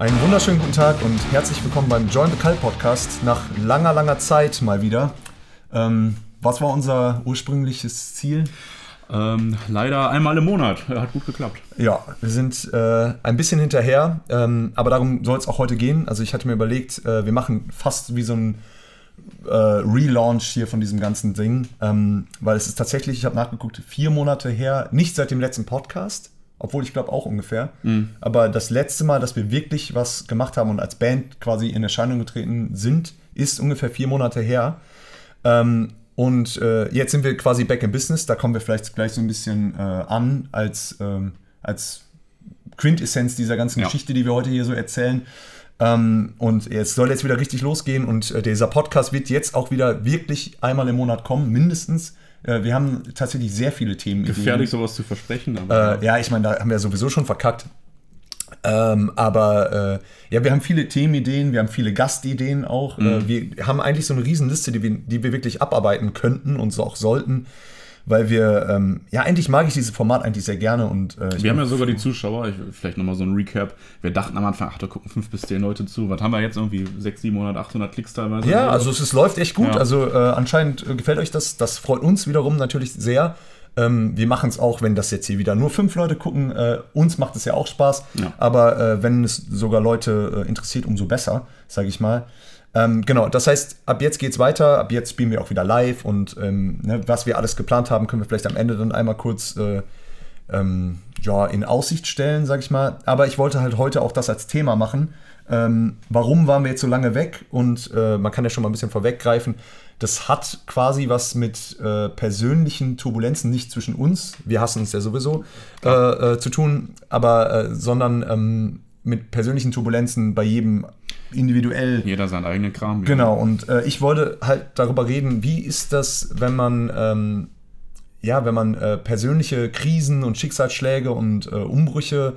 Einen wunderschönen guten Tag und herzlich willkommen beim Join the Cult Podcast. Nach langer, langer Zeit mal wieder. Ähm, was war unser ursprüngliches Ziel? Ähm, leider einmal im Monat. Hat gut geklappt. Ja, wir sind äh, ein bisschen hinterher, ähm, aber darum soll es auch heute gehen. Also ich hatte mir überlegt, äh, wir machen fast wie so ein äh, Relaunch hier von diesem ganzen Ding, ähm, weil es ist tatsächlich, ich habe nachgeguckt, vier Monate her, nicht seit dem letzten Podcast obwohl ich glaube auch ungefähr. Mhm. Aber das letzte Mal, dass wir wirklich was gemacht haben und als Band quasi in Erscheinung getreten sind, ist ungefähr vier Monate her. Ähm, und äh, jetzt sind wir quasi back in business. Da kommen wir vielleicht gleich so ein bisschen äh, an als, ähm, als Quintessenz dieser ganzen ja. Geschichte, die wir heute hier so erzählen. Ähm, und jetzt soll jetzt wieder richtig losgehen und äh, dieser Podcast wird jetzt auch wieder wirklich einmal im Monat kommen, mindestens. Äh, wir haben tatsächlich sehr viele Themen. Gefährlich, sowas zu versprechen. Aber, äh, ja, ich meine, da haben wir sowieso schon verkackt. Ähm, aber äh, ja, wir haben viele Themenideen, wir haben viele Gastideen auch. Mhm. Äh, wir haben eigentlich so eine Riesenliste, die wir, die wir wirklich abarbeiten könnten und so auch sollten weil wir, ähm, ja, eigentlich mag ich dieses Format eigentlich sehr gerne. Und, äh, wir haben ja sogar die Zuschauer, ich, vielleicht nochmal so ein Recap. Wir dachten am Anfang, ach, da gucken fünf bis zehn Leute zu. Was haben wir jetzt irgendwie? 600, 700, 800 Klicks teilweise? Ja, also es, es läuft echt gut. Ja. Also äh, anscheinend äh, gefällt euch das. Das freut uns wiederum natürlich sehr. Ähm, wir machen es auch, wenn das jetzt hier wieder nur fünf Leute gucken. Äh, uns macht es ja auch Spaß. Ja. Aber äh, wenn es sogar Leute äh, interessiert, umso besser, sage ich mal. Ähm, genau, das heißt, ab jetzt geht's weiter, ab jetzt spielen wir auch wieder live und ähm, ne, was wir alles geplant haben, können wir vielleicht am Ende dann einmal kurz äh, ähm, ja, in Aussicht stellen, sag ich mal. Aber ich wollte halt heute auch das als Thema machen. Ähm, warum waren wir jetzt so lange weg? Und äh, man kann ja schon mal ein bisschen vorweggreifen. Das hat quasi was mit äh, persönlichen Turbulenzen, nicht zwischen uns, wir hassen uns ja sowieso, äh, äh, zu tun, aber äh, sondern ähm, mit persönlichen Turbulenzen bei jedem individuell. Jeder seinen eigenen Kram. Genau, ja. und äh, ich wollte halt darüber reden, wie ist das, wenn man, ähm, ja, wenn man äh, persönliche Krisen und Schicksalsschläge und äh, Umbrüche,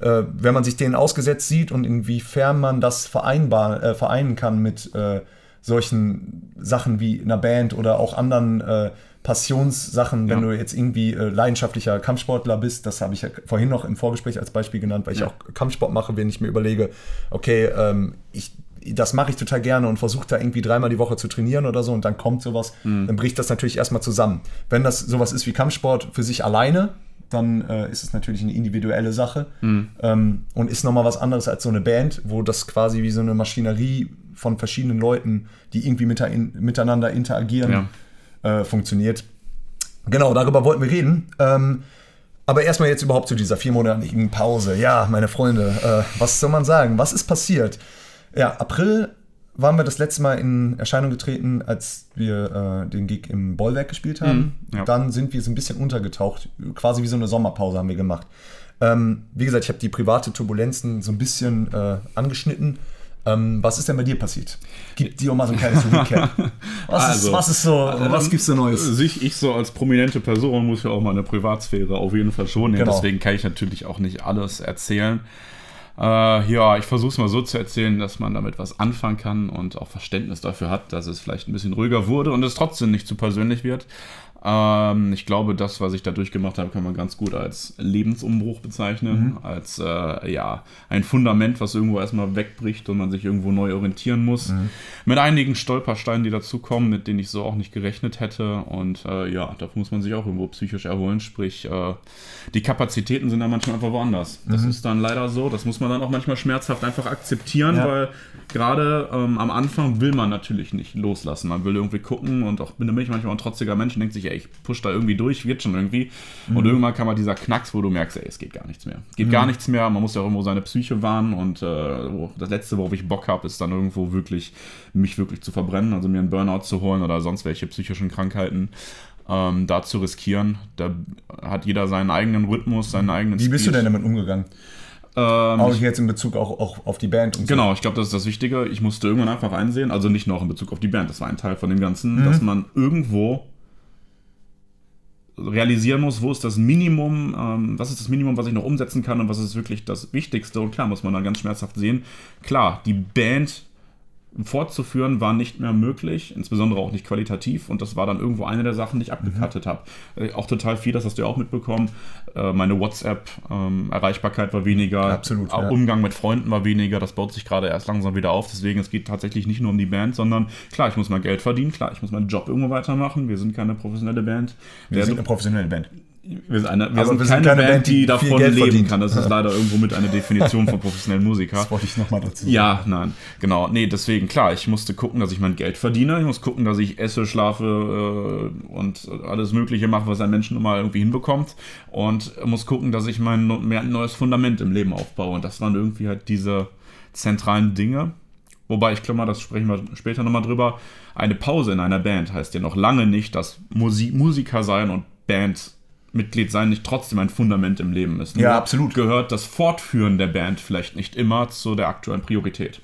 äh, wenn man sich denen ausgesetzt sieht und inwiefern man das vereinbar, äh, vereinen kann mit äh, solchen Sachen wie einer Band oder auch anderen Passionssachen, wenn ja. du jetzt irgendwie äh, leidenschaftlicher Kampfsportler bist, das habe ich ja vorhin noch im Vorgespräch als Beispiel genannt, weil ich auch Kampfsport mache, wenn ich mir überlege, okay, ähm, ich, das mache ich total gerne und versuche da irgendwie dreimal die Woche zu trainieren oder so und dann kommt sowas, mhm. dann bricht das natürlich erstmal zusammen. Wenn das sowas ist wie Kampfsport für sich alleine, dann äh, ist es natürlich eine individuelle Sache mhm. ähm, und ist nochmal was anderes als so eine Band, wo das quasi wie so eine Maschinerie von verschiedenen Leuten, die irgendwie miteinander interagieren, ja äh, funktioniert. Genau, darüber wollten wir reden. Ähm, aber erstmal jetzt überhaupt zu dieser viermonatigen Pause. Ja, meine Freunde, äh, was soll man sagen? Was ist passiert? Ja, April waren wir das letzte Mal in Erscheinung getreten, als wir äh, den Gig im Bollwerk gespielt haben. Mhm, ja. Dann sind wir so ein bisschen untergetaucht, quasi wie so eine Sommerpause haben wir gemacht. Ähm, wie gesagt, ich habe die private Turbulenzen so ein bisschen äh, angeschnitten. Ähm, was ist denn bei dir passiert? Gib dir mal so ein kleines Recap. Was, also, ist, was ist so, also, was gibt's da Neues? Sich, ich so als prominente Person muss ja auch mal eine Privatsphäre auf jeden Fall schon nehmen. Genau. Deswegen kann ich natürlich auch nicht alles erzählen. Äh, ja, ich versuche es mal so zu erzählen, dass man damit was anfangen kann und auch Verständnis dafür hat, dass es vielleicht ein bisschen ruhiger wurde und es trotzdem nicht zu persönlich wird. Ähm, ich glaube, das, was ich da durchgemacht habe, kann man ganz gut als Lebensumbruch bezeichnen. Mhm. Als äh, ja, ein Fundament, was irgendwo erstmal wegbricht und man sich irgendwo neu orientieren muss. Mhm. Mit einigen Stolpersteinen, die dazukommen, mit denen ich so auch nicht gerechnet hätte. Und äh, ja, da muss man sich auch irgendwo psychisch erholen. Sprich, äh, die Kapazitäten sind dann manchmal einfach woanders. Das mhm. ist dann leider so. Das muss man dann auch manchmal schmerzhaft einfach akzeptieren, ja. weil gerade ähm, am Anfang will man natürlich nicht loslassen. Man will irgendwie gucken und auch bin ich manchmal ein trotziger Mensch und denkt sich, ey, ich push da irgendwie durch, wird schon irgendwie. Mhm. Und irgendwann kam mal dieser Knacks, wo du merkst, ey, es geht gar nichts mehr. Geht mhm. gar nichts mehr, man muss ja auch irgendwo seine Psyche wahren und äh, das Letzte, worauf ich Bock habe, ist dann irgendwo wirklich, mich wirklich zu verbrennen, also mir einen Burnout zu holen oder sonst welche psychischen Krankheiten. Ähm, da zu riskieren. Da hat jeder seinen eigenen Rhythmus, seinen eigenen Wie bist Speed. du denn damit umgegangen? Ähm, auch jetzt in Bezug auch, auch auf die Band und so. Genau, ich glaube, das ist das Wichtige. Ich musste irgendwann einfach einsehen, also nicht noch in Bezug auf die Band, das war ein Teil von dem Ganzen, mhm. dass man irgendwo realisieren muss, wo ist das Minimum, ähm, was ist das Minimum, was ich noch umsetzen kann und was ist wirklich das Wichtigste. Und klar muss man dann ganz schmerzhaft sehen, klar, die Band fortzuführen war nicht mehr möglich, insbesondere auch nicht qualitativ und das war dann irgendwo eine der Sachen, die ich abgekattet mhm. habe. Äh, auch total viel, das hast du ja auch mitbekommen. Äh, meine WhatsApp-Erreichbarkeit ähm, war weniger, Absolut, ja. Umgang mit Freunden war weniger, das baut sich gerade erst langsam wieder auf, deswegen es geht tatsächlich nicht nur um die Band, sondern klar, ich muss mein Geld verdienen, klar, ich muss meinen Job irgendwo weitermachen, wir sind keine professionelle Band. Wir, wir sind eine professionelle Band. Wir sind, eine, wir sind, wir sind keine, keine, Band, die davon leben verdient. kann. Das ist leider irgendwo mit einer Definition von professionellen Musikern. Das wollte ich nochmal dazu sagen. Ja, nein, genau. Nee, deswegen, klar, ich musste gucken, dass ich mein Geld verdiene. Ich muss gucken, dass ich esse, schlafe äh, und alles Mögliche mache, was ein Mensch nun mal irgendwie hinbekommt. Und muss gucken, dass ich mein mehr ein neues Fundament im Leben aufbaue. Und das waren irgendwie halt diese zentralen Dinge. Wobei, ich glaube mal, das sprechen wir später nochmal drüber. Eine Pause in einer Band heißt ja noch lange nicht, dass Musik, Musiker sein und Band Mitglied sein nicht trotzdem ein Fundament im Leben ist. Nur ja, absolut. Gehört das Fortführen der Band vielleicht nicht immer zu der aktuellen Priorität.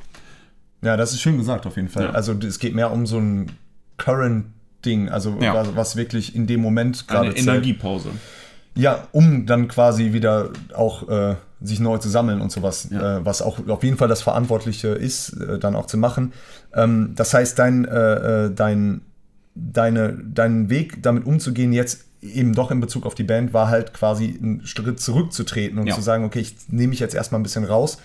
Ja, das ist schön gesagt auf jeden Fall. Ja. Also es geht mehr um so ein Current-Ding, also ja. was, was, wirklich in dem Moment gerade Eine Energiepause. Ja, um dann quasi wieder auch äh, sich neu zu sammeln und sowas, ja. äh, was auch auf jeden Fall das Verantwortliche ist, äh, dann auch zu machen. Ähm, das heißt, dein, äh, äh, dein, deine, dein Weg damit umzugehen jetzt eben doch in Bezug auf die Band war halt quasi einen Schritt zurückzutreten und ja. zu sagen, okay, ich nehme mich jetzt erstmal ein bisschen raus.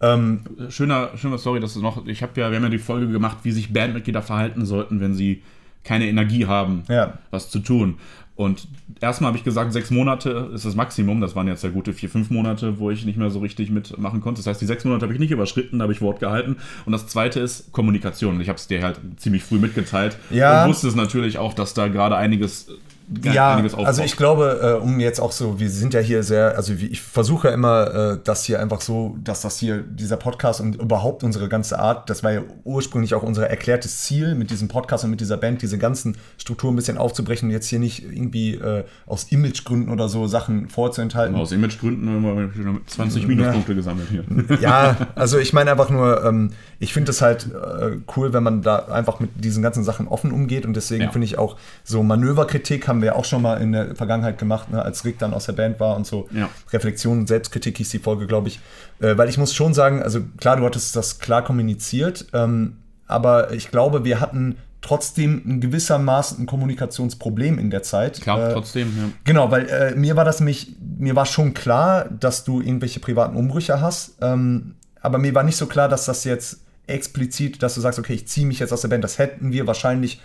Ähm, schöner, schöner Story, dass du noch, ich habe ja, wir haben ja die Folge gemacht, wie sich Bandmitglieder verhalten sollten, wenn sie keine Energie haben, ja. was zu tun. Und erstmal habe ich gesagt, sechs Monate ist das Maximum. Das waren jetzt ja gute vier, fünf Monate, wo ich nicht mehr so richtig mitmachen konnte. Das heißt, die sechs Monate habe ich nicht überschritten, da habe ich Wort gehalten. Und das zweite ist Kommunikation. Ich habe es dir halt ziemlich früh mitgeteilt. Ja. Und wusste es natürlich auch, dass da gerade einiges ja, also ich glaube, äh, um jetzt auch so, wir sind ja hier sehr, also ich versuche ja immer, äh, das hier einfach so, dass das hier, dieser Podcast und überhaupt unsere ganze Art, das war ja ursprünglich auch unser erklärtes Ziel mit diesem Podcast und mit dieser Band, diese ganzen Strukturen ein bisschen aufzubrechen und jetzt hier nicht irgendwie äh, aus Imagegründen oder so Sachen vorzuenthalten. Aus Imagegründen haben wir 20 Minuspunkte ja. gesammelt hier. Ja, also ich meine einfach nur, ähm, ich finde es halt äh, cool, wenn man da einfach mit diesen ganzen Sachen offen umgeht und deswegen ja. finde ich auch so Manöverkritik haben haben wir auch schon mal in der Vergangenheit gemacht, ne, als Rick dann aus der Band war und so. Ja. Reflexion, Selbstkritik hieß die Folge, glaube ich. Äh, weil ich muss schon sagen, also klar, du hattest das klar kommuniziert, ähm, aber ich glaube, wir hatten trotzdem ein gewissermaßen ein Kommunikationsproblem in der Zeit. Klar, äh, trotzdem, ja. Genau, weil äh, mir war das nämlich, mir war schon klar, dass du irgendwelche privaten Umbrüche hast, ähm, aber mir war nicht so klar, dass das jetzt explizit, dass du sagst, okay, ich ziehe mich jetzt aus der Band. Das hätten wir wahrscheinlich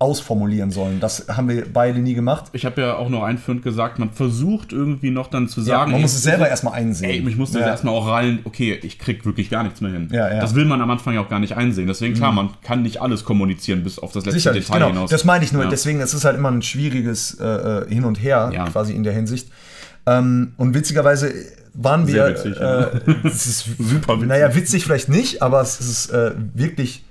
ausformulieren sollen. Das haben wir beide nie gemacht. Ich habe ja auch noch einführend gesagt, man versucht irgendwie noch dann zu sagen. Ja, man muss es selber erstmal einsehen. Ey, ich musste ja. erstmal auch rein, okay, ich krieg wirklich gar nichts mehr hin. Ja, ja. Das will man am Anfang ja auch gar nicht einsehen. Deswegen, klar, mhm. man kann nicht alles kommunizieren bis auf das letzte Sicherlich, Detail genau. hinaus. Das meine ich nur. Ja. Deswegen, es ist halt immer ein schwieriges äh, äh Hin und Her, ja. quasi in der Hinsicht. Ähm, und witzigerweise waren wir. Sehr witzig, äh, es ist super witzig. Naja, witzig vielleicht nicht, aber es ist äh, wirklich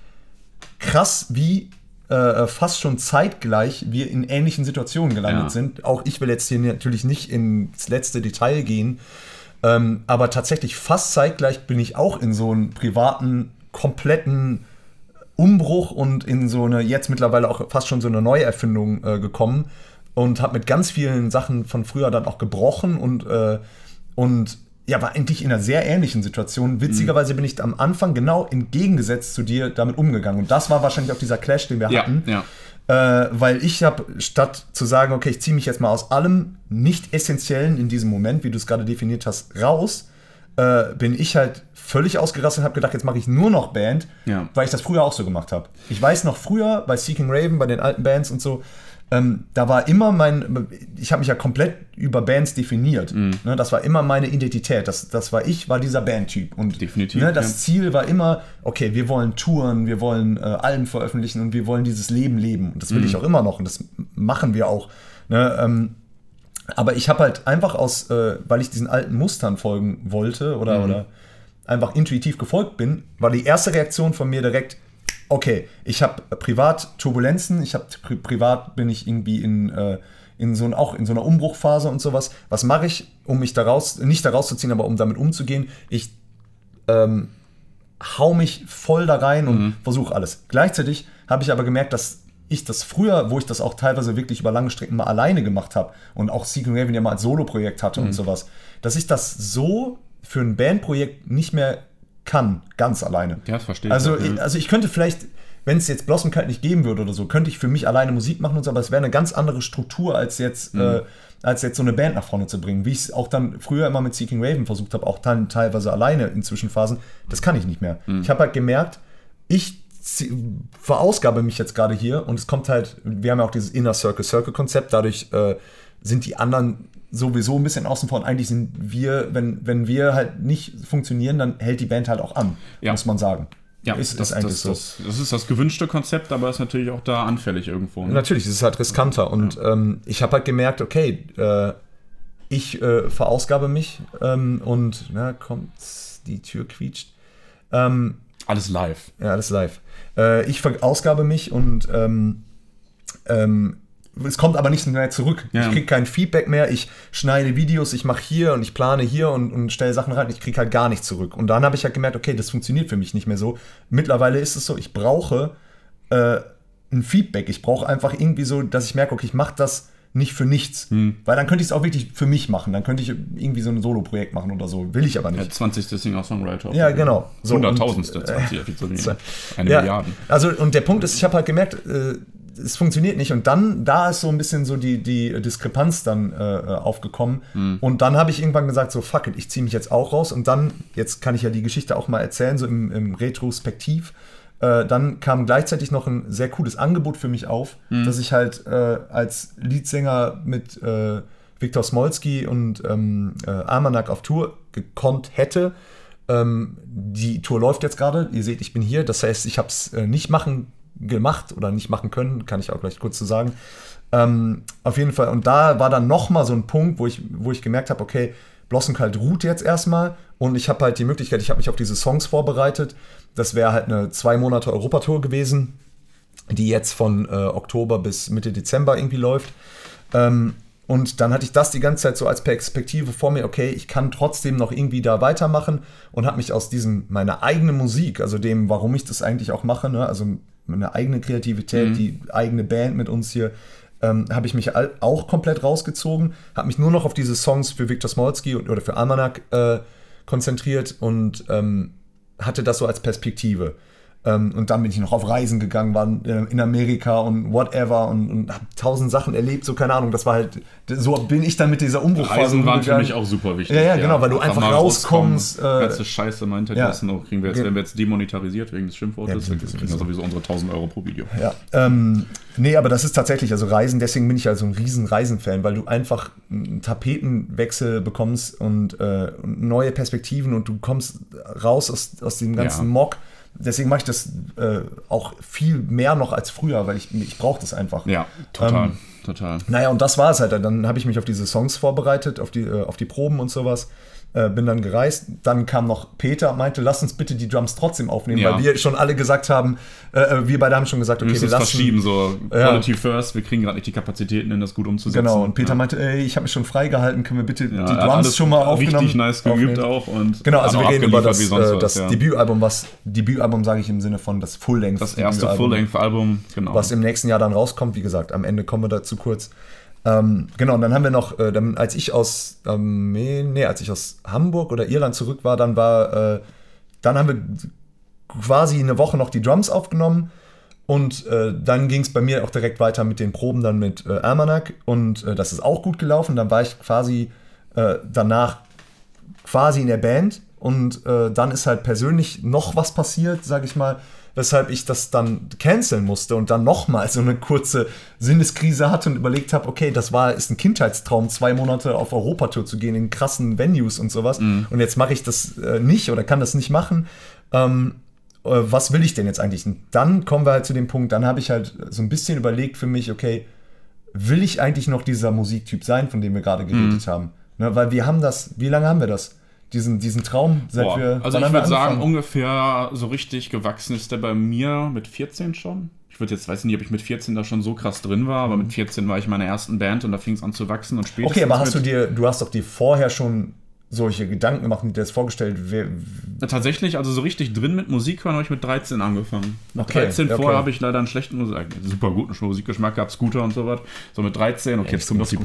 krass, wie äh, fast schon zeitgleich wir in ähnlichen Situationen gelandet ja. sind. Auch ich will jetzt hier natürlich nicht ins letzte Detail gehen, ähm, aber tatsächlich fast zeitgleich bin ich auch in so einen privaten, kompletten Umbruch und in so eine, jetzt mittlerweile auch fast schon so eine Neuerfindung äh, gekommen und habe mit ganz vielen Sachen von früher dann auch gebrochen und, äh, und ja, war eigentlich in einer sehr ähnlichen Situation. Witzigerweise bin ich am Anfang genau entgegengesetzt zu dir damit umgegangen. Und das war wahrscheinlich auch dieser Clash, den wir ja, hatten. Ja. Äh, weil ich habe, statt zu sagen, okay, ich ziehe mich jetzt mal aus allem Nicht-Essentiellen in diesem Moment, wie du es gerade definiert hast, raus, äh, bin ich halt völlig ausgerastet und habe gedacht, jetzt mache ich nur noch Band, ja. weil ich das früher auch so gemacht habe. Ich weiß noch früher bei Seeking Raven, bei den alten Bands und so, ähm, da war immer mein, ich habe mich ja komplett über Bands definiert. Mm. Ne, das war immer meine Identität. Das, das war ich, war dieser Bandtyp. Und Definitiv. Ne, das ja. Ziel war immer, okay, wir wollen touren, wir wollen äh, Alben veröffentlichen und wir wollen dieses Leben leben. Und das will mm. ich auch immer noch und das machen wir auch. Ne, ähm, aber ich habe halt einfach aus, äh, weil ich diesen alten Mustern folgen wollte oder, mm. oder einfach intuitiv gefolgt bin, war die erste Reaktion von mir direkt, okay, ich habe privat Turbulenzen, ich habe pri privat bin ich irgendwie in, äh, in so auch in so einer Umbruchphase und sowas. Was mache ich, um mich daraus, nicht daraus zu ziehen, aber um damit umzugehen? Ich ähm, hau mich voll da rein und mhm. versuche alles. Gleichzeitig habe ich aber gemerkt, dass ich das früher, wo ich das auch teilweise wirklich über lange Strecken mal alleine gemacht habe und auch Secret Raven ja mal als Solo-Projekt hatte mhm. und sowas, dass ich das so für ein Bandprojekt nicht mehr kann, ganz alleine. Ja, das verstehe ich. Also, ich, also ich könnte vielleicht, wenn es jetzt Blossom Kite nicht geben würde oder so, könnte ich für mich alleine Musik machen und so, aber es wäre eine ganz andere Struktur als jetzt, mhm. äh, als jetzt so eine Band nach vorne zu bringen. Wie ich es auch dann früher immer mit Seeking Raven versucht habe, auch dann teilweise alleine in Zwischenphasen, das kann ich nicht mehr. Mhm. Ich habe halt gemerkt, ich verausgabe mich jetzt gerade hier und es kommt halt, wir haben ja auch dieses Inner Circle Circle Konzept, dadurch äh, sind die anderen sowieso ein bisschen außen vor und eigentlich sind wir, wenn, wenn wir halt nicht funktionieren, dann hält die Band halt auch an, ja. muss man sagen. Ja, ist das, das eigentlich das, so. Das, das, ist das gewünschte Konzept, aber ist natürlich auch da anfällig irgendwo. Ne? Natürlich, es ist halt riskanter. Und ja. ähm, ich habe halt gemerkt, okay, äh, ich äh, verausgabe mich ähm, und na, kommt, die Tür quietscht. Ähm, alles live. Ja, alles live. Äh, ich verausgabe mich und ähm, ähm, es kommt aber nicht mehr zurück. Ja. Ich kriege kein Feedback mehr. Ich schneide Videos, ich mache hier und ich plane hier und, und stelle Sachen rein. Ich kriege halt gar nichts zurück. Und dann habe ich halt gemerkt, okay, das funktioniert für mich nicht mehr so. Mittlerweile ist es so, ich brauche äh, ein Feedback. Ich brauche einfach irgendwie so, dass ich merke, okay, ich mache das nicht für nichts. Hm. Weil dann könnte ich es auch wirklich für mich machen. Dann könnte ich irgendwie so ein Solo-Projekt machen oder so. Will ich aber nicht. Ja, 20. Singer-Songwriter. Ja, genau. So, 100.000. 20. Äh, Eine ja, Milliarde. Also, und der Punkt ist, ich habe halt gemerkt, äh, es funktioniert nicht. Und dann, da ist so ein bisschen so die, die Diskrepanz dann äh, aufgekommen. Mhm. Und dann habe ich irgendwann gesagt, so fuck it, ich ziehe mich jetzt auch raus. Und dann, jetzt kann ich ja die Geschichte auch mal erzählen, so im, im Retrospektiv. Äh, dann kam gleichzeitig noch ein sehr cooles Angebot für mich auf, mhm. dass ich halt äh, als Leadsänger mit äh, Viktor Smolski und ähm, äh, Almanak auf Tour gekonnt hätte. Ähm, die Tour läuft jetzt gerade. Ihr seht, ich bin hier. Das heißt, ich habe es äh, nicht machen gemacht oder nicht machen können, kann ich auch gleich kurz zu sagen. Ähm, auf jeden Fall, und da war dann nochmal so ein Punkt, wo ich, wo ich gemerkt habe, okay, Blossom Kalt ruht jetzt erstmal und ich habe halt die Möglichkeit, ich habe mich auf diese Songs vorbereitet. Das wäre halt eine zwei Monate Europatour gewesen, die jetzt von äh, Oktober bis Mitte Dezember irgendwie läuft. Ähm, und dann hatte ich das die ganze Zeit so als Perspektive vor mir, okay, ich kann trotzdem noch irgendwie da weitermachen und habe mich aus diesem, meiner eigenen Musik, also dem, warum ich das eigentlich auch mache, ne, also eine eigene Kreativität, mhm. die eigene Band mit uns hier, ähm, habe ich mich auch komplett rausgezogen, habe mich nur noch auf diese Songs für Viktor Smolski oder für Almanac äh, konzentriert und ähm, hatte das so als Perspektive. Ähm, und dann bin ich noch auf Reisen gegangen, war in Amerika und whatever und, und habe tausend Sachen erlebt, so keine Ahnung. Das war halt, so bin ich dann mit dieser Umbruchphase. Reisen waren für mich auch super wichtig. Ja, ja, genau, weil du einfach rauskommst. Äh, ganze Scheiße meinte ja. das noch, kriegen wir jetzt, werden wir jetzt demonetarisiert wegen des Schimpfwortes, ja, wir kriegen wir sowieso unsere 1000 Euro pro Video. Ja, ähm, nee, aber das ist tatsächlich, also Reisen, deswegen bin ich also ein riesen Reisenfan, weil du einfach einen Tapetenwechsel bekommst und äh, neue Perspektiven und du kommst raus aus, aus dem ganzen ja. Mock deswegen mache ich das äh, auch viel mehr noch als früher, weil ich, ich brauche das einfach. Ja, total. Ähm, total. Naja, und das war es halt. Dann habe ich mich auf diese Songs vorbereitet, auf die, äh, auf die Proben und sowas. Äh, bin dann gereist. Dann kam noch Peter, meinte, lass uns bitte die Drums trotzdem aufnehmen, ja. weil wir schon alle gesagt haben, äh, äh wir beide haben schon gesagt, okay, wir, wir lassen verschieben, so Quality ja. first, wir kriegen gerade nicht die Kapazitäten, in das gut umzusetzen. Genau, und Peter ja. meinte, ey, ich habe mich schon freigehalten, können wir bitte die Drums schon mal aufgenommen? Richtig nice geübt auch. Und genau, also wir reden über das, äh, das Debütalbum, was, Debütalbum sage ich im Sinne von das Full-Length. Das erste Full-Length-Album, genau. Was im nächsten Jahr dann rauskommt, wie gesagt, am Ende kommen wir dazu kurz. Ähm, genau, und dann haben wir noch, äh, dann, als ich aus, ähm, nee, als ich aus Hamburg oder Irland zurück war, dann war, äh, dann haben wir quasi eine Woche noch die Drums aufgenommen und äh, dann ging es bei mir auch direkt weiter mit den Proben dann mit äh, Almanac und äh, das ist auch gut gelaufen. Dann war ich quasi äh, danach quasi in der Band und äh, dann ist halt persönlich noch was passiert, sag ich mal weshalb ich das dann canceln musste und dann nochmal so eine kurze Sinneskrise hatte und überlegt habe, okay, das war ist ein Kindheitstraum, zwei Monate auf Europatour zu gehen in krassen Venues und sowas. Mhm. Und jetzt mache ich das äh, nicht oder kann das nicht machen. Ähm, äh, was will ich denn jetzt eigentlich? Und dann kommen wir halt zu dem Punkt, dann habe ich halt so ein bisschen überlegt für mich, okay, will ich eigentlich noch dieser Musiktyp sein, von dem wir gerade geredet mhm. haben? Ne, weil wir haben das, wie lange haben wir das? Diesen, diesen Traum, seit Boah, wir. Also ich würde sagen, ungefähr so richtig gewachsen ist der bei mir mit 14 schon. Ich würde jetzt weiß nicht, ob ich mit 14 da schon so krass drin war, aber mit 14 war ich in meiner ersten Band und da fing es an zu wachsen und später. Okay, aber hast du dir, du hast doch dir vorher schon solche Gedanken gemacht und dir das vorgestellt? Ja, tatsächlich, also so richtig drin mit Musik hören habe ich mit 13 angefangen. Mit okay, 13 okay. vorher habe ich leider einen schlechten Musik, super guten Musikgeschmack gehabt, Scooter und so was. So mit 13, okay, ja, jetzt kommen noch die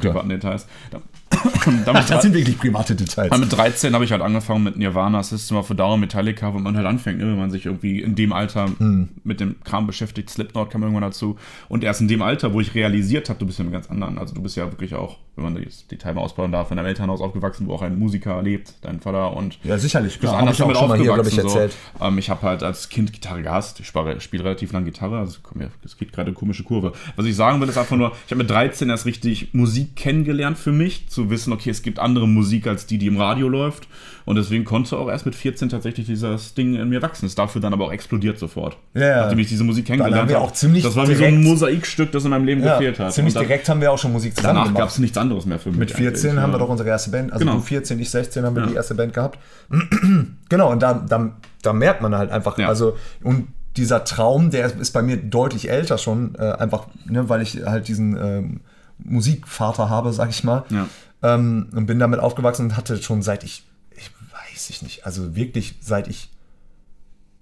damit das sind wirklich private Details. Mit 13 habe ich halt angefangen mit Nirvana, System of a Down, Metallica, wo man halt anfängt, ne, wenn man sich irgendwie in dem Alter hm. mit dem Kram beschäftigt. Slipknot kam irgendwann dazu. Und erst in dem Alter, wo ich realisiert habe, du bist ja mit ganz anderen. Also du bist ja wirklich auch, wenn man das Detail mal ausbauen darf, in deinem Elternhaus aufgewachsen, wo auch ein Musiker lebt, dein Vater und ja sicherlich. Bist anders damit schon mal hier, ich, erzählt. So. Ähm, ich habe halt als Kind Gitarre gehasst. Ich spiele, relativ lange Gitarre, also es geht gerade eine komische Kurve. Was ich sagen will, ist einfach nur, ich habe mit 13 erst richtig Musik kennengelernt für mich, zu wissen, okay, es gibt andere Musik als die, die im Radio läuft. Und deswegen konnte auch erst mit 14 tatsächlich dieses Ding in mir wachsen. Ist dafür dann aber auch explodiert sofort. Ja, ja. Nachdem ich diese Musik kennengelernt habe. Auch ziemlich das war wie so ein Mosaikstück, das in meinem Leben ja, gefehlt hat. Ziemlich dann, direkt haben wir auch schon Musik zusammen Danach gab es nichts anderes mehr für mich. Mit 14 haben wir doch unsere erste Band. Also genau. du 14, ich 16 haben wir die erste Band gehabt. genau, und da, da, da merkt man halt einfach, also und dieser Traum, der ist bei mir deutlich älter schon, äh, einfach, ne, weil ich halt diesen ähm, Musikvater habe, sag ich mal. Ja. Ähm, und bin damit aufgewachsen und hatte schon seit ich, ich weiß ich nicht, also wirklich seit ich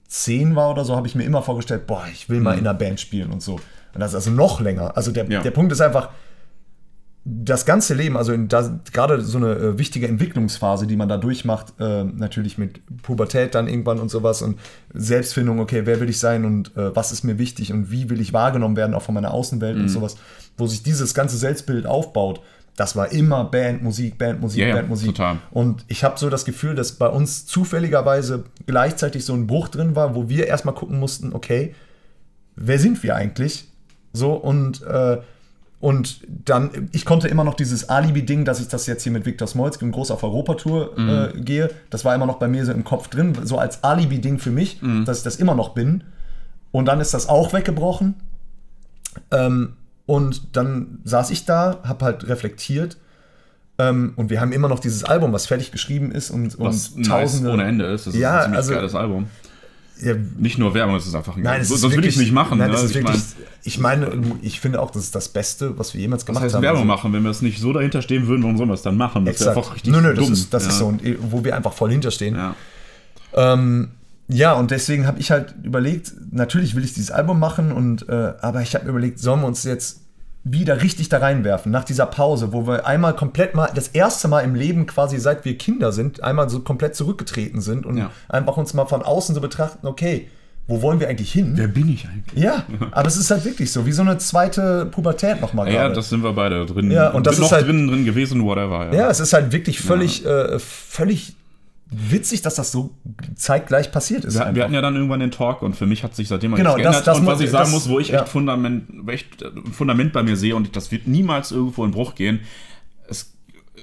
zehn war oder so, habe ich mir immer vorgestellt, boah, ich will mal mhm. in einer Band spielen und so. Und das ist also noch länger. Also der, ja. der Punkt ist einfach, das ganze Leben, also gerade so eine äh, wichtige Entwicklungsphase, die man da durchmacht, äh, natürlich mit Pubertät dann irgendwann und sowas und Selbstfindung, okay, wer will ich sein und äh, was ist mir wichtig und wie will ich wahrgenommen werden, auch von meiner Außenwelt mhm. und sowas, wo sich dieses ganze Selbstbild aufbaut, das war immer Band, Musik, Band, Musik, ja, Band, Musik. Total. Und ich habe so das Gefühl, dass bei uns zufälligerweise gleichzeitig so ein Bruch drin war, wo wir erstmal gucken mussten, okay, wer sind wir eigentlich? So und äh, und dann, ich konnte immer noch dieses Alibi-Ding, dass ich das jetzt hier mit Viktor Smolski und groß auf Europatour mhm. äh, gehe, das war immer noch bei mir so im Kopf drin, so als Alibi-Ding für mich, mhm. dass ich das immer noch bin. Und dann ist das auch weggebrochen. Ähm, und dann saß ich da, hab halt reflektiert. Ähm, und wir haben immer noch dieses Album, was fertig geschrieben ist und, was und tausende. Nice ohne Ende ist. Das ist ja, ein ziemlich also, geiles Album. Ja, nicht nur Werbung, es ist einfach ein Nein, so, sonst würde ich es nicht machen. Nein, ne? also ich, mein, ich meine, ich finde auch, das ist das Beste, was wir jemals gemacht das heißt, haben. Werbung also, machen, wenn wir es nicht so dahinter stehen würden, warum sollen wir es dann machen? Das wäre einfach richtig nö, nö, dumm. Das ist, das ja. ist so, wo wir einfach voll hinterstehen. Ja. Ähm, ja, und deswegen habe ich halt überlegt, natürlich will ich dieses Album machen, und, äh, aber ich habe mir überlegt, sollen wir uns jetzt wieder richtig da reinwerfen, nach dieser Pause, wo wir einmal komplett mal, das erste Mal im Leben quasi seit wir Kinder sind, einmal so komplett zurückgetreten sind und ja. einfach uns mal von außen so betrachten, okay, wo wollen wir eigentlich hin? Wer bin ich eigentlich? Ja, aber es ist halt wirklich so, wie so eine zweite Pubertät nochmal Ja, gerade. das sind wir beide drin. Ja, und das bin ist halt, drin, drin gewesen, whatever. Ja. ja, es ist halt wirklich völlig, ja. äh, völlig witzig, dass das so zeitgleich passiert ist. Wir, wir, hatten ja dann irgendwann den Talk und für mich hat sich seitdem genau, geändert. Das, das und was ich sagen das, muss, wo ich ja. echt, Fundament, echt ein Fundament bei mir sehe und das wird niemals irgendwo in Bruch gehen. Es,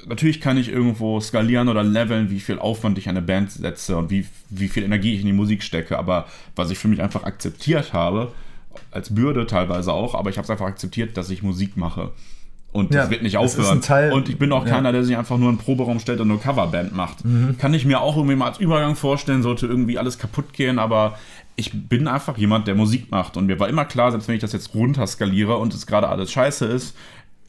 natürlich kann ich irgendwo skalieren oder leveln, wie viel Aufwand ich an eine Band setze und wie, wie viel Energie ich in die Musik stecke. Aber was ich für mich einfach akzeptiert habe, als Bürde teilweise auch, aber ich habe es einfach akzeptiert, dass ich Musik mache. Und das ja, wird nicht aufhören. Und ich bin auch keiner, der sich einfach nur einen Proberaum stellt und eine Coverband macht. Mhm. Kann ich mir auch irgendwie mal als Übergang vorstellen, sollte irgendwie alles kaputt gehen, aber ich bin einfach jemand, der Musik macht. Und mir war immer klar, selbst wenn ich das jetzt runterskaliere und es gerade alles scheiße ist,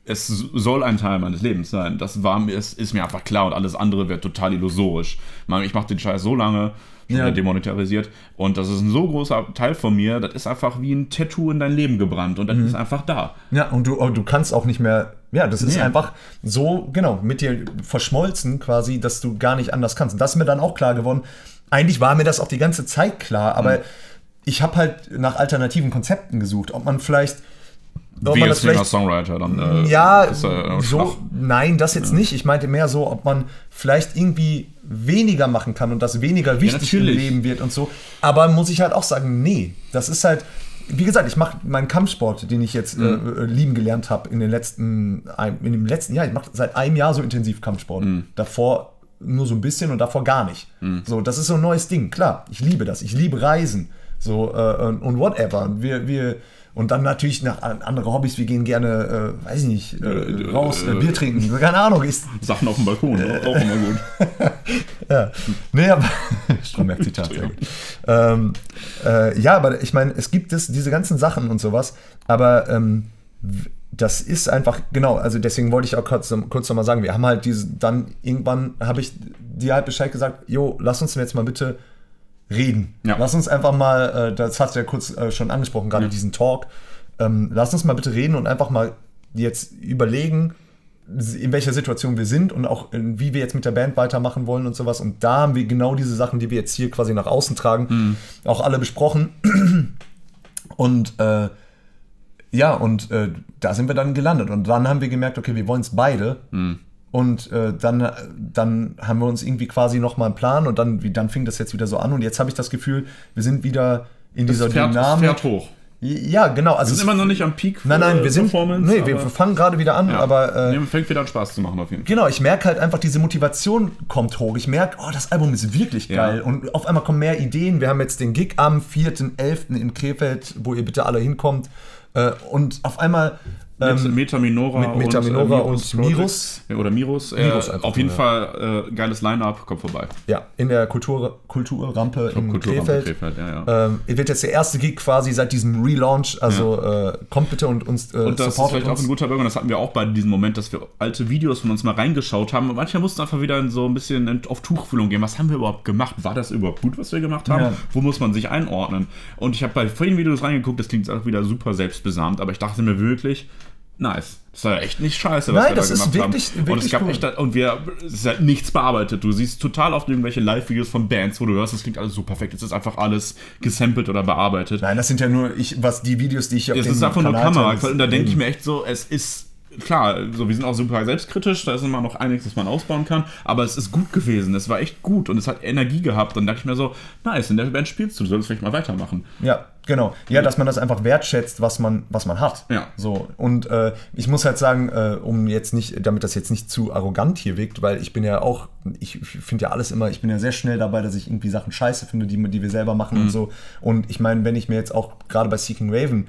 es soll ein Teil meines Lebens sein. Das war mir, ist, ist mir einfach klar und alles andere wird total illusorisch. Ich mache den Scheiß so lange, ja. demonetarisiert. Und das ist ein so großer Teil von mir, das ist einfach wie ein Tattoo in dein Leben gebrannt und das mhm. ist einfach da. Ja, und du, du kannst auch nicht mehr, ja, das ist nee. einfach so, genau, mit dir verschmolzen quasi, dass du gar nicht anders kannst. Und das ist mir dann auch klar geworden. Eigentlich war mir das auch die ganze Zeit klar, aber mhm. ich habe halt nach alternativen Konzepten gesucht, ob man vielleicht ob Wie man das vielleicht, Songwriter dann. Äh, ja, ist, äh, so, nein, das jetzt ja. nicht. Ich meinte mehr so, ob man vielleicht irgendwie weniger machen kann und das weniger wichtig ja, im Leben wird und so. Aber muss ich halt auch sagen, nee, das ist halt, wie gesagt, ich mache meinen Kampfsport, den ich jetzt mhm. äh, lieben gelernt habe in den letzten, in dem letzten Jahr. Ich mache seit einem Jahr so intensiv Kampfsport. Mhm. Davor nur so ein bisschen und davor gar nicht. Mhm. So, das ist so ein neues Ding. Klar, ich liebe das. Ich liebe Reisen. So, äh, und whatever. Wir, wir, und dann natürlich nach andere Hobbys. Wir gehen gerne, äh, weiß ich nicht, äh, raus, äh, Bier trinken. Keine Ahnung. Ich, Sachen auf dem Balkon, auch immer gut. ja. Nee, aber. Stromberg-Zitat. ähm, äh, ja, aber ich meine, es gibt es, diese ganzen Sachen und sowas. Aber ähm, das ist einfach, genau, also deswegen wollte ich auch kurz, kurz nochmal sagen, wir haben halt diese, dann irgendwann habe ich dir halt Bescheid gesagt, jo, lass uns jetzt mal bitte reden. Ja. Lass uns einfach mal, äh, das hast du ja kurz äh, schon angesprochen, gerade ja. diesen Talk. Ähm, lass uns mal bitte reden und einfach mal jetzt überlegen, in welcher Situation wir sind und auch wie wir jetzt mit der Band weitermachen wollen und sowas. Und da haben wir genau diese Sachen, die wir jetzt hier quasi nach außen tragen, mhm. auch alle besprochen. Und äh, ja, und äh, da sind wir dann gelandet. Und dann haben wir gemerkt, okay, wir wollen es beide. Mhm. Und äh, dann, dann haben wir uns irgendwie quasi nochmal einen Plan und dann, wie, dann fing das jetzt wieder so an. Und jetzt habe ich das Gefühl, wir sind wieder in das dieser fährt, Dynamik. fährt hoch. Ja, genau. Also wir sind immer noch nicht am Peak. Nein, nein, wir sind. Nee, wir fangen gerade wieder an, ja, aber. Äh, fängt wieder an Spaß zu machen auf jeden Fall. Genau, ich merke halt einfach, diese Motivation kommt hoch. Ich merke, oh, das Album ist wirklich geil. Ja. Und auf einmal kommen mehr Ideen. Wir haben jetzt den Gig am 4.11. in Krefeld, wo ihr bitte alle hinkommt. Äh, und auf einmal mit ähm, Metaminora, mit Metaminora und, äh, und Mirus. Oder Mirus. Äh, Mirus auf jeden ja. Fall äh, geiles Line-Up, kommt vorbei. Ja, in der Kultur, Kulturrampe in Kulturrampe Krefeld. Krefeld ja, ja. Ähm, wird jetzt der erste Gig quasi seit diesem Relaunch. Also ja. äh, kommt bitte und uns äh, Und das ist vielleicht uns. auch ein guter Bürger. Das hatten wir auch bei diesem Moment, dass wir alte Videos von uns mal reingeschaut haben. Und manchmal mussten einfach wieder so ein bisschen auf Tuchfühlung gehen. Was haben wir überhaupt gemacht? War das überhaupt gut, was wir gemacht haben? Wo muss man sich einordnen? Und ich habe bei vielen Videos reingeguckt, das klingt auch wieder super selbstbesamt. Aber ich dachte mir wirklich, nice. Das war echt nicht scheiße, was Nein, wir da gemacht wirklich, haben. Wirklich und es gab cool. echt, und wir, es ist halt nichts bearbeitet. Du siehst total oft irgendwelche Live-Videos von Bands, wo du hörst, das klingt alles so perfekt. Es ist einfach alles gesampelt oder bearbeitet. Nein, das sind ja nur, ich, was die Videos, die ich auf Es ist einfach Kanal nur Kamera. Und da denke ich mir echt so, es ist klar, so, wir sind auch super selbstkritisch, da ist immer noch einiges, was man ausbauen kann, aber es ist gut gewesen, es war echt gut und es hat Energie gehabt und da dachte ich mir so, nice, in der Band spielst du, du solltest vielleicht mal weitermachen. Ja, genau. Ja, dass man das einfach wertschätzt, was man, was man hat. Ja. So, und äh, ich muss halt sagen, äh, um jetzt nicht, damit das jetzt nicht zu arrogant hier wirkt, weil ich bin ja auch, ich finde ja alles immer, ich bin ja sehr schnell dabei, dass ich irgendwie Sachen scheiße finde, die, die wir selber machen mhm. und so. Und ich meine, wenn ich mir jetzt auch gerade bei Seeking Raven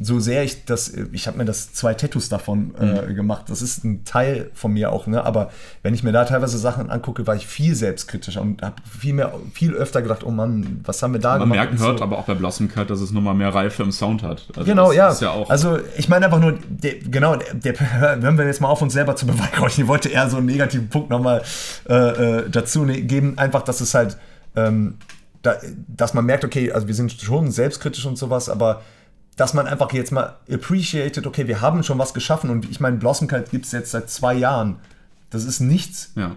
so sehr ich das, ich habe mir das zwei Tattoos davon äh, mhm. gemacht, das ist ein Teil von mir auch, ne? aber wenn ich mir da teilweise Sachen angucke, war ich viel selbstkritischer und habe viel mehr, viel öfter gedacht, oh Mann, was haben wir da Man gemacht? Man merkt, hört so. aber auch bei Blossom Cut, dass es nochmal mehr Reife im Sound hat. Also genau, ja. ja also ich meine einfach nur, der, genau, der, der, hören wir jetzt mal auf, uns selber zu beweihräuchern, ich wollte eher so einen negativen Punkt nochmal äh, äh, dazu ne, geben, einfach, dass es halt, ähm, da, dass man merkt, okay, also wir sind schon selbstkritisch und sowas, aber dass man einfach jetzt mal appreciated, okay, wir haben schon was geschaffen und ich meine, Blossom Kite gibt es jetzt seit zwei Jahren. Das ist nichts. Ja.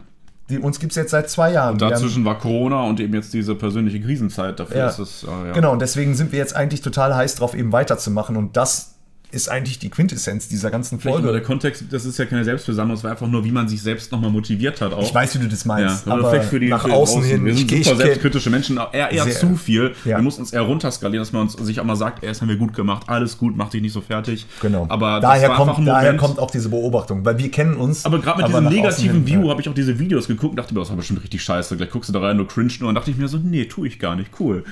Die, uns gibt es jetzt seit zwei Jahren. Und dazwischen haben, war Corona und eben jetzt diese persönliche Krisenzeit. Dafür ja, ist es. Äh, ja. Genau, und deswegen sind wir jetzt eigentlich total heiß drauf, eben weiterzumachen. Und das ist eigentlich die Quintessenz dieser ganzen Folge. Vielleicht der Kontext, das ist ja keine Selbstversammlung, es war einfach nur, wie man sich selbst nochmal motiviert hat. Auch. Ich weiß, wie du das meinst. Ja, aber vielleicht für die, nach für außen, hin. Wir sind super selbstkritische Menschen, eher, eher zu viel. Ja. Wir mussten uns eher runterskalieren, dass man uns sich auch mal sagt, erst haben wir gut gemacht, alles gut, mach dich nicht so fertig. Genau. Aber daher, kommt, daher kommt auch diese Beobachtung, weil wir kennen uns. Aber gerade mit diesem negativen View ja. habe ich auch diese Videos geguckt und dachte mir, das war bestimmt richtig scheiße. Gleich guckst du da rein, du cringe nur und dachte ich mir so, nee, tue ich gar nicht, cool.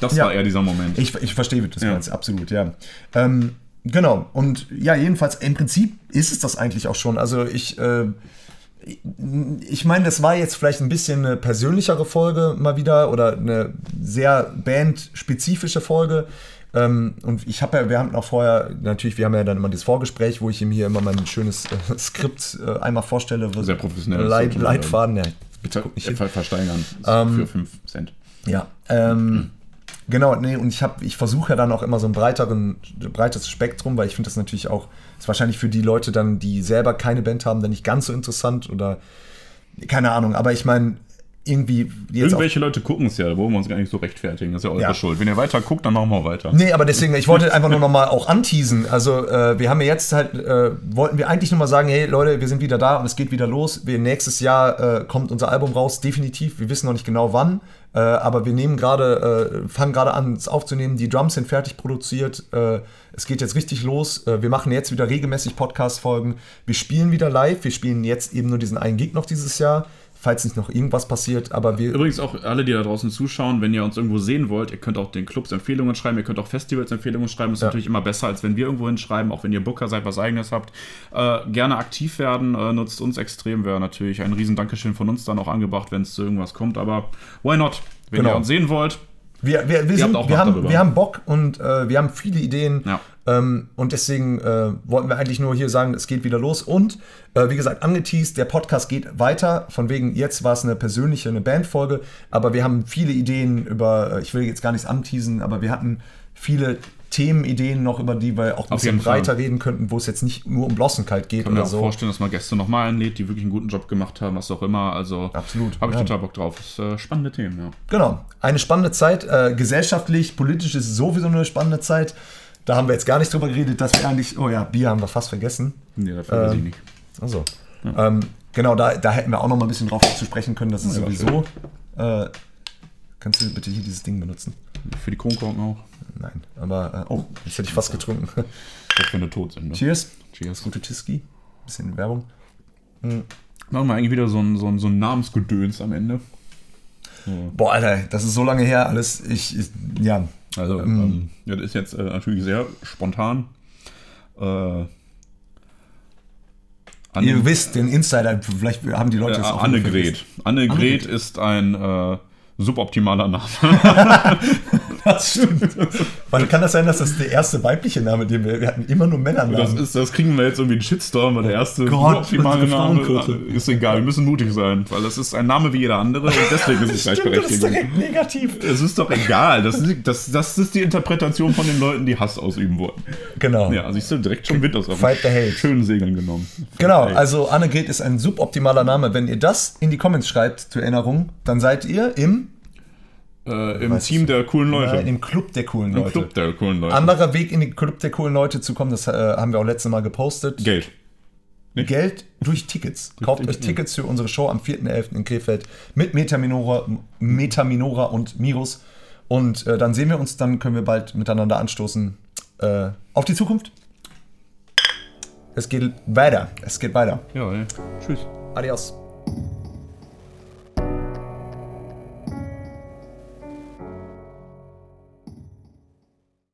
Das ja. war eher dieser Moment. Ich, ich verstehe das ja. meinst, absolut, ja. Ähm, Genau, und ja, jedenfalls, im Prinzip ist es das eigentlich auch schon. Also ich, äh, ich meine, das war jetzt vielleicht ein bisschen eine persönlichere Folge mal wieder oder eine sehr bandspezifische Folge. Ähm, und ich habe ja, wir haben auch vorher, natürlich, wir haben ja dann immer das Vorgespräch, wo ich ihm hier immer mein schönes äh, Skript äh, einmal vorstelle. Sehr professionell. Leit, Leitfaden, ja. Bitte versteigern ähm, für 5 Cent. Ja, ähm, mhm. Genau, nee, und ich habe, ich versuche ja dann auch immer so ein breiteren, breiteres Spektrum, weil ich finde das natürlich auch, ist wahrscheinlich für die Leute dann, die selber keine Band haben, dann nicht ganz so interessant oder keine Ahnung, aber ich meine, irgendwie Irgendwelche Leute gucken es ja, da wollen wir uns gar nicht so rechtfertigen. Das ist ja eure ja. Schuld. Wenn ihr weiter guckt, dann machen wir weiter. Nee, aber deswegen, ich wollte einfach nur nochmal auch anteasen. Also, äh, wir haben ja jetzt halt, äh, wollten wir eigentlich nochmal sagen, hey Leute, wir sind wieder da und es geht wieder los. Wir, nächstes Jahr äh, kommt unser Album raus, definitiv. Wir wissen noch nicht genau wann. Äh, aber wir nehmen gerade, äh, fangen gerade an, es aufzunehmen. Die Drums sind fertig produziert. Äh, es geht jetzt richtig los. Äh, wir machen jetzt wieder regelmäßig Podcast-Folgen. Wir spielen wieder live. Wir spielen jetzt eben nur diesen einen Gig noch dieses Jahr falls nicht noch irgendwas passiert. Aber wir Übrigens auch alle, die da draußen zuschauen, wenn ihr uns irgendwo sehen wollt, ihr könnt auch den Clubs Empfehlungen schreiben, ihr könnt auch Festivals Empfehlungen schreiben. Das ist ja. natürlich immer besser, als wenn wir irgendwo hinschreiben, auch wenn ihr Booker seid, was eigenes habt. Äh, gerne aktiv werden, äh, nutzt uns extrem, wäre natürlich ein riesen Dankeschön von uns dann auch angebracht, wenn es zu irgendwas kommt. Aber why not? Wenn genau. ihr uns sehen wollt, wir, wir, wir, sind, wir, haben, wir haben Bock und äh, wir haben viele Ideen. Ja. Ähm, und deswegen äh, wollten wir eigentlich nur hier sagen, es geht wieder los. Und äh, wie gesagt, angeteased, der Podcast geht weiter. Von wegen, jetzt war es eine persönliche, eine Bandfolge. Aber wir haben viele Ideen über, äh, ich will jetzt gar nichts anteasen, aber wir hatten viele Themenideen noch, über die wir auch ein bisschen jeden Fall. breiter reden könnten, wo es jetzt nicht nur um Blossenkalt geht Ich kann mir oder auch so. vorstellen, dass man Gäste nochmal einlädt, die wirklich einen guten Job gemacht haben, was auch immer. Also Absolut, habe ich ja. total Bock drauf. Das ist äh, spannende Themen, ja. Genau. Eine spannende Zeit. Äh, gesellschaftlich, politisch ist es sowieso eine spannende Zeit. Da haben wir jetzt gar nicht drüber geredet, dass wir eigentlich. Oh ja, Bier haben wir fast vergessen. Nee, dafür ich Ähm, nicht. Also. Ähm, genau, da, da hätten wir auch noch mal ein bisschen drauf zu sprechen können. Das ist Ja, sowieso. Äh, kannst du bitte hier dieses Ding benutzen? Für die Kronkorken auch. Nein, aber. Äh, oh, jetzt hätte ich fast getrunken. Wenn wir tot sind. Ne? Cheers. Cheers. Gute Tiski. Bisschen Werbung. Machen wir eigentlich wieder so ein, so ein, so ein Namensgedöns am Ende. Boah, Alter, das ist so lange her. Alles. Ich. ich ja. Also, ähm, ja, das ist jetzt äh, natürlich sehr spontan. Äh, Anne- Ihr wisst, den Insider, vielleicht haben die Leute äh, es auch Annegret. Annegret ist ein äh, suboptimaler Name. Das stimmt. Weil kann das sein, dass das der erste weibliche Name, den wir, wir hatten immer nur Männernamen. Das, ist, das kriegen wir jetzt irgendwie einen Shitstorm, weil der erste Gott, suboptimale unsere Name ist egal. Wir müssen mutig sein, weil das ist ein Name wie jeder andere und deswegen ist es Stimmt, das ist gleichberechtigt. direkt negativ. Es ist doch egal. Das ist, das, das ist die Interpretation von den Leuten, die Hass ausüben wollen. Genau. Ja, also ich sehe direkt schon Wind aus auf Fight the hate. schönen Segeln genommen. Genau, Fight also Annegret ist ein suboptimaler Name. Wenn ihr das in die Comments schreibt zur Erinnerung, dann seid ihr im, äh, im Team der coolen Leute. äh, im Club der coolen Im Leute. Club der coolen Leute. Anderer Weg in den Club der coolen Leute zu kommen, das äh, haben wir auch letztes Mal gepostet. Geld. Geld durch Tickets. Kauft euch Tickets für unsere Show am 4.11. in Krefeld mit Metaminora, Metaminora und Mirus. Und äh, dann sehen wir uns, dann können wir bald miteinander anstoßen äh, auf die Zukunft. Es geht weiter. Es geht weiter. Ja, ey. Tschüss. Adios.